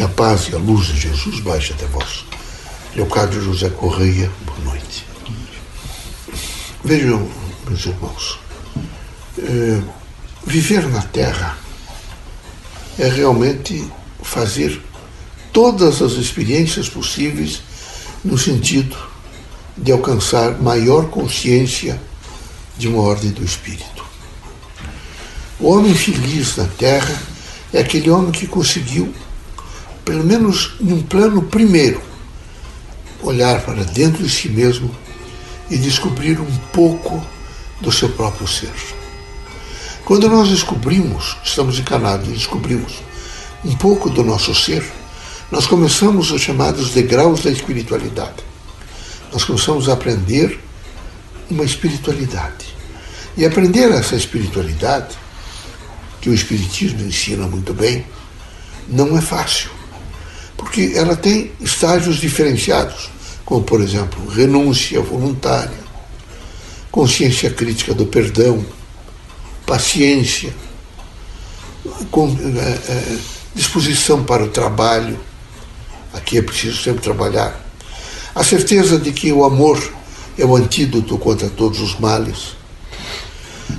Que a paz e a luz de Jesus baixe até vós. Leocádio José Correia, boa noite. Vejam, meus irmãos, é, viver na Terra é realmente fazer todas as experiências possíveis no sentido de alcançar maior consciência de uma ordem do espírito. O homem feliz na Terra é aquele homem que conseguiu pelo menos num plano primeiro, olhar para dentro de si mesmo e descobrir um pouco do seu próprio ser. Quando nós descobrimos, estamos encarnados e descobrimos um pouco do nosso ser, nós começamos os chamados degraus da espiritualidade. Nós começamos a aprender uma espiritualidade. E aprender essa espiritualidade, que o Espiritismo ensina muito bem, não é fácil porque ela tem estágios diferenciados, como, por exemplo, renúncia voluntária, consciência crítica do perdão, paciência, com, é, é, disposição para o trabalho, aqui é preciso sempre trabalhar, a certeza de que o amor é o antídoto contra todos os males,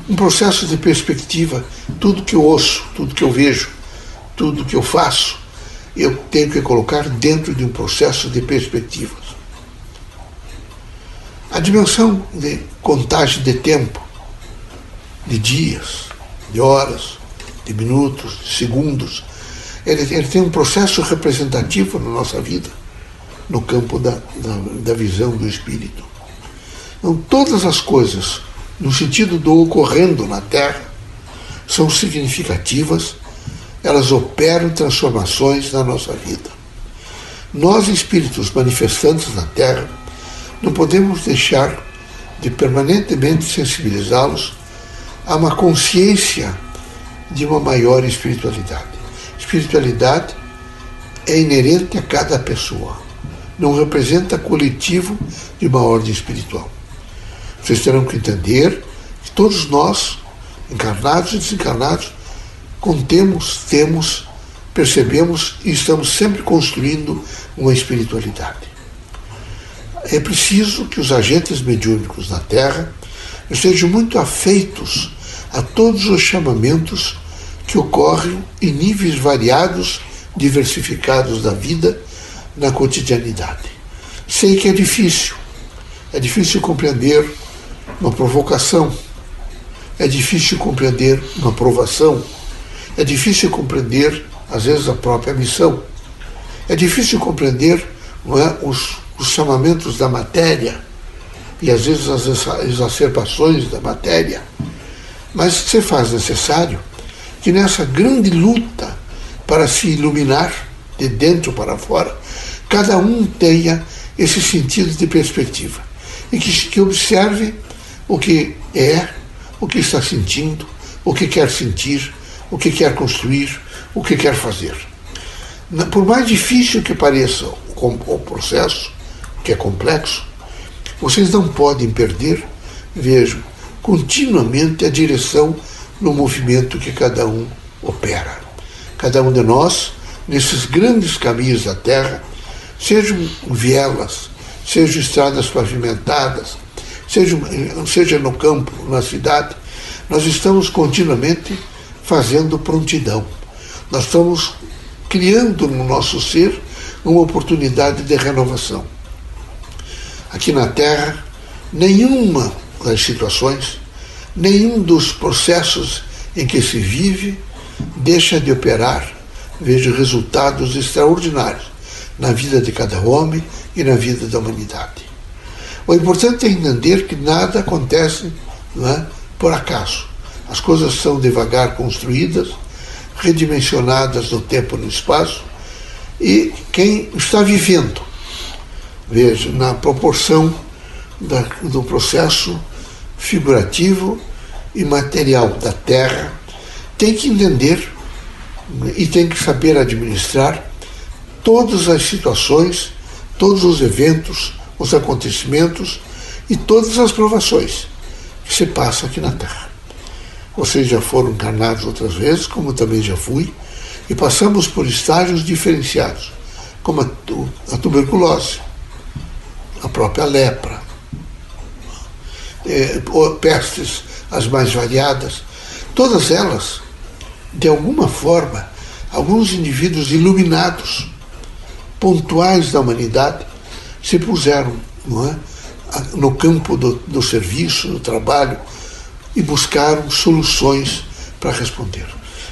um processo de perspectiva, tudo que eu ouço, tudo que eu vejo, tudo que eu faço, eu tenho que colocar dentro de um processo de perspectivas. A dimensão de contagem de tempo, de dias, de horas, de minutos, de segundos, ele, ele tem um processo representativo na nossa vida, no campo da, da, da visão do espírito. Então, todas as coisas, no sentido do ocorrendo na Terra, são significativas elas operam transformações na nossa vida. Nós, espíritos manifestantes na Terra, não podemos deixar de permanentemente sensibilizá-los a uma consciência de uma maior espiritualidade. Espiritualidade é inerente a cada pessoa, não representa coletivo de uma ordem espiritual. Vocês terão que entender que todos nós, encarnados e desencarnados, contemos, temos, percebemos e estamos sempre construindo uma espiritualidade. É preciso que os agentes mediúnicos na Terra estejam muito afeitos a todos os chamamentos que ocorrem em níveis variados, diversificados da vida na cotidianidade. Sei que é difícil, é difícil compreender uma provocação, é difícil compreender uma provação é difícil compreender, às vezes, a própria missão. É difícil compreender é, os, os chamamentos da matéria e, às vezes, as exacerbações da matéria. Mas se faz necessário que nessa grande luta para se iluminar de dentro para fora, cada um tenha esse sentido de perspectiva e que, que observe o que é, o que está sentindo, o que quer sentir, o que quer construir, o que quer fazer. Por mais difícil que pareça o processo, que é complexo, vocês não podem perder, vejam, continuamente a direção no movimento que cada um opera. Cada um de nós, nesses grandes caminhos da terra, sejam vielas, sejam estradas pavimentadas, seja, seja no campo, na cidade, nós estamos continuamente fazendo prontidão. Nós estamos criando no nosso ser uma oportunidade de renovação. Aqui na Terra, nenhuma das situações, nenhum dos processos em que se vive deixa de operar, vejo resultados extraordinários na vida de cada homem e na vida da humanidade. O importante é entender que nada acontece é, por acaso. As coisas são devagar construídas, redimensionadas no tempo e no espaço, e quem está vivendo, veja, na proporção da, do processo figurativo e material da Terra, tem que entender e tem que saber administrar todas as situações, todos os eventos, os acontecimentos e todas as provações que se passam aqui na Terra. Vocês já foram encarnados outras vezes, como também já fui, E passamos por estágios diferenciados, como a, tuberculose, a própria lepra, é, pestes as mais variadas, todas elas, de alguma forma, alguns indivíduos iluminados, pontuais da humanidade, se puseram é, no campo do, do serviço, do trabalho, e buscaram soluções para responder.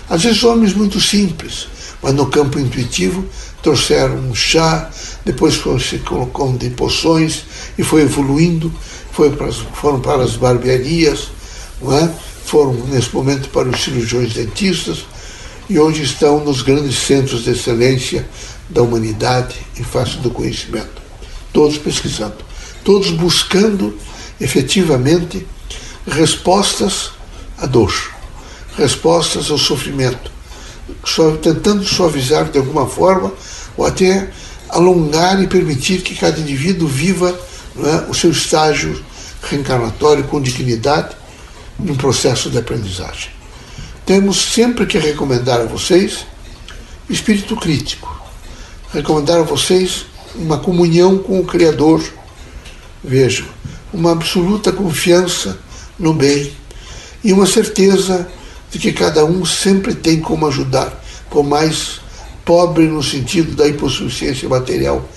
Às vezes homens muito simples, mas no campo intuitivo trouxeram um chá, depois foram se colocando de poções e foi evoluindo, foi para, foram para as barbearias, é? foram nesse momento para os cirurgiões dentistas e hoje estão nos grandes centros de excelência da humanidade em face do conhecimento. Todos pesquisando, todos buscando efetivamente respostas à dor, respostas ao sofrimento, tentando suavizar de alguma forma ou até alongar e permitir que cada indivíduo viva é, o seu estágio reencarnatório com dignidade num processo de aprendizagem. Temos sempre que recomendar a vocês espírito crítico, recomendar a vocês uma comunhão com o Criador, vejam, uma absoluta confiança no bem e uma certeza de que cada um sempre tem como ajudar, por mais pobre no sentido da hipossuficiência material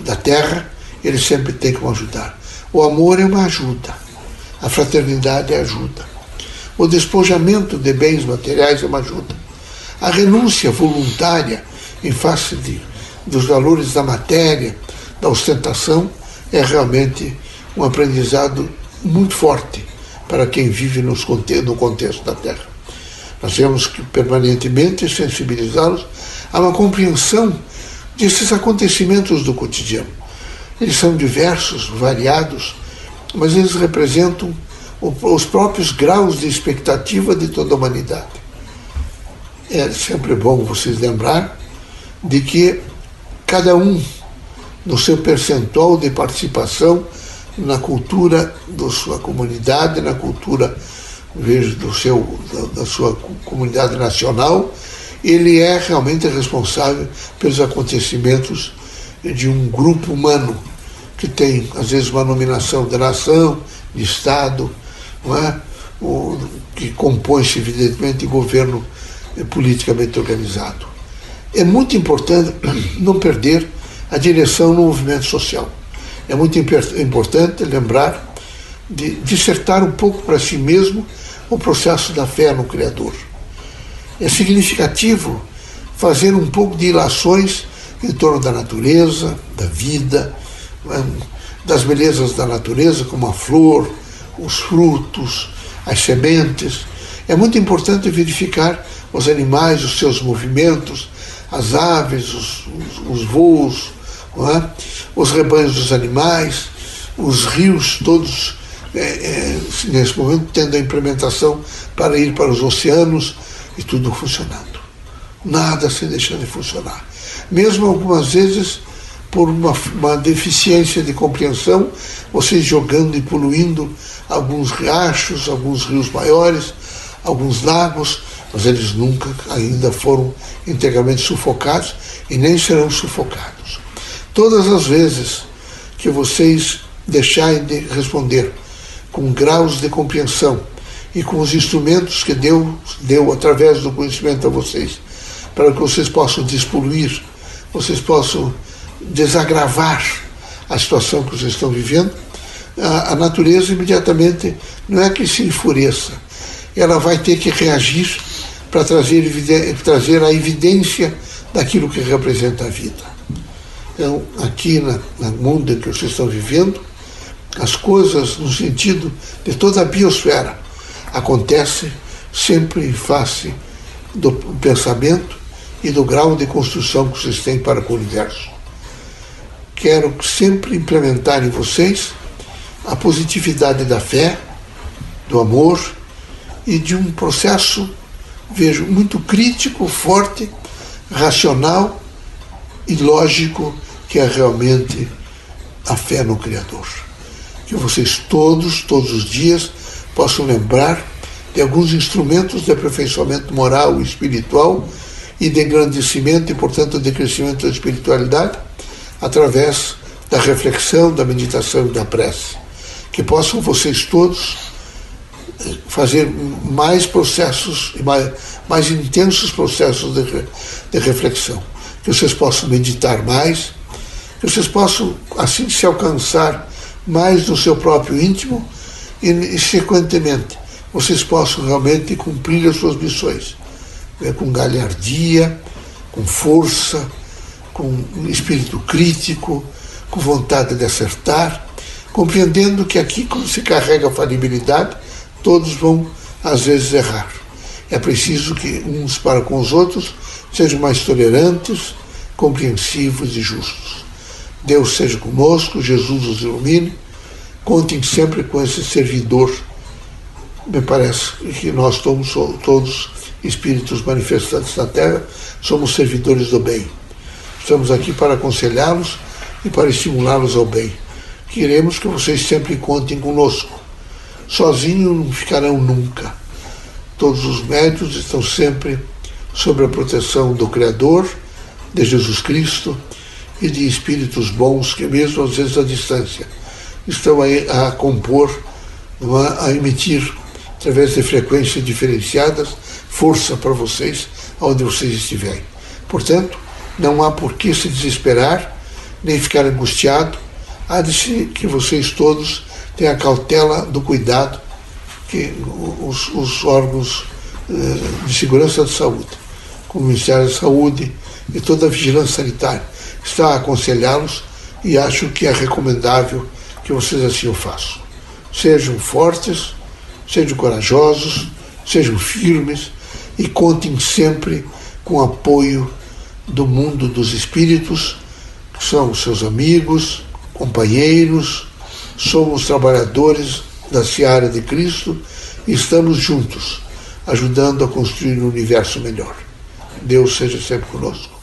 da terra, ele sempre tem como ajudar. O amor é uma ajuda, a fraternidade é ajuda. O despojamento de bens materiais é uma ajuda. A renúncia voluntária em face de, dos valores da matéria, da ostentação, é realmente um aprendizado muito forte para quem vive nos, no contexto da Terra. Nós temos que permanentemente sensibilizá-los a uma compreensão desses acontecimentos do cotidiano. Eles são diversos, variados, mas eles representam os próprios graus de expectativa de toda a humanidade. É sempre bom vocês lembrar de que cada um, no seu percentual de participação, na cultura da sua comunidade, na cultura vejo do seu da, da sua comunidade nacional, ele é realmente responsável pelos acontecimentos de um grupo humano que tem às vezes uma nominação de nação, de estado, não é? o, que compõe-se evidentemente de governo politicamente organizado. É muito importante não perder a direção no movimento social é muito importante lembrar de dissertar um pouco para si mesmo o processo da fé no Criador. É significativo fazer um pouco de ilações em torno da natureza, da vida, né, das belezas da natureza, como a flor, os frutos, as sementes. É muito importante verificar os animais, os seus movimentos, as aves, os, os, os voos, é? os rebanhos dos animais, os rios todos é, é, nesse momento tendo a implementação para ir para os oceanos e tudo funcionando. Nada se deixando de funcionar. Mesmo algumas vezes por uma, uma deficiência de compreensão, vocês jogando e poluindo alguns riachos, alguns rios maiores, alguns lagos, mas eles nunca ainda foram integralmente sufocados e nem serão sufocados. Todas as vezes que vocês deixarem de responder com graus de compreensão e com os instrumentos que Deus deu através do conhecimento a vocês, para que vocês possam despoluir, vocês possam desagravar a situação que vocês estão vivendo, a, a natureza imediatamente não é que se enfureça, ela vai ter que reagir para trazer, trazer a evidência daquilo que representa a vida. Então, aqui na, no mundo em que vocês estão vivendo, as coisas no sentido de toda a biosfera acontecem sempre em face do pensamento e do grau de construção que vocês têm para o universo. Quero sempre implementar em vocês a positividade da fé, do amor e de um processo, vejo, muito crítico, forte, racional e lógico que é realmente a fé no Criador. Que vocês todos, todos os dias, possam lembrar de alguns instrumentos de aperfeiçoamento moral e espiritual e de engrandecimento e, portanto, de crescimento da espiritualidade através da reflexão, da meditação e da prece. Que possam vocês todos eh, fazer mais processos, mais, mais intensos processos de, de reflexão. Que vocês possam meditar mais, que vocês possam, assim, se alcançar mais no seu próprio íntimo e, e sequentemente, vocês possam realmente cumprir as suas missões né, com galhardia, com força, com espírito crítico, com vontade de acertar, compreendendo que aqui, quando se carrega a falibilidade, todos vão às vezes errar. É preciso que uns para com os outros sejam mais tolerantes, compreensivos e justos. Deus seja conosco, Jesus os ilumine. Contem sempre com esse servidor. Me parece que nós somos todos espíritos manifestantes na Terra, somos servidores do bem. Estamos aqui para aconselhá-los e para estimulá-los ao bem. Queremos que vocês sempre contem conosco. Sozinhos não ficarão nunca. Todos os médios estão sempre sob a proteção do Criador, de Jesus Cristo e de espíritos bons que, mesmo às vezes à distância, estão aí a compor, a emitir, através de frequências diferenciadas, força para vocês onde vocês estiverem. Portanto, não há por que se desesperar, nem ficar angustiado. Há de que vocês todos tenham a cautela do cuidado que os, os órgãos eh, de segurança da saúde, como o Ministério da Saúde e toda a vigilância sanitária, está a aconselhá-los e acho que é recomendável que vocês assim o façam. Sejam fortes, sejam corajosos, sejam firmes, e contem sempre com o apoio do mundo dos espíritos, que são seus amigos, companheiros, somos trabalhadores da seara de Cristo e estamos juntos, ajudando a construir um universo melhor. Deus seja sempre conosco.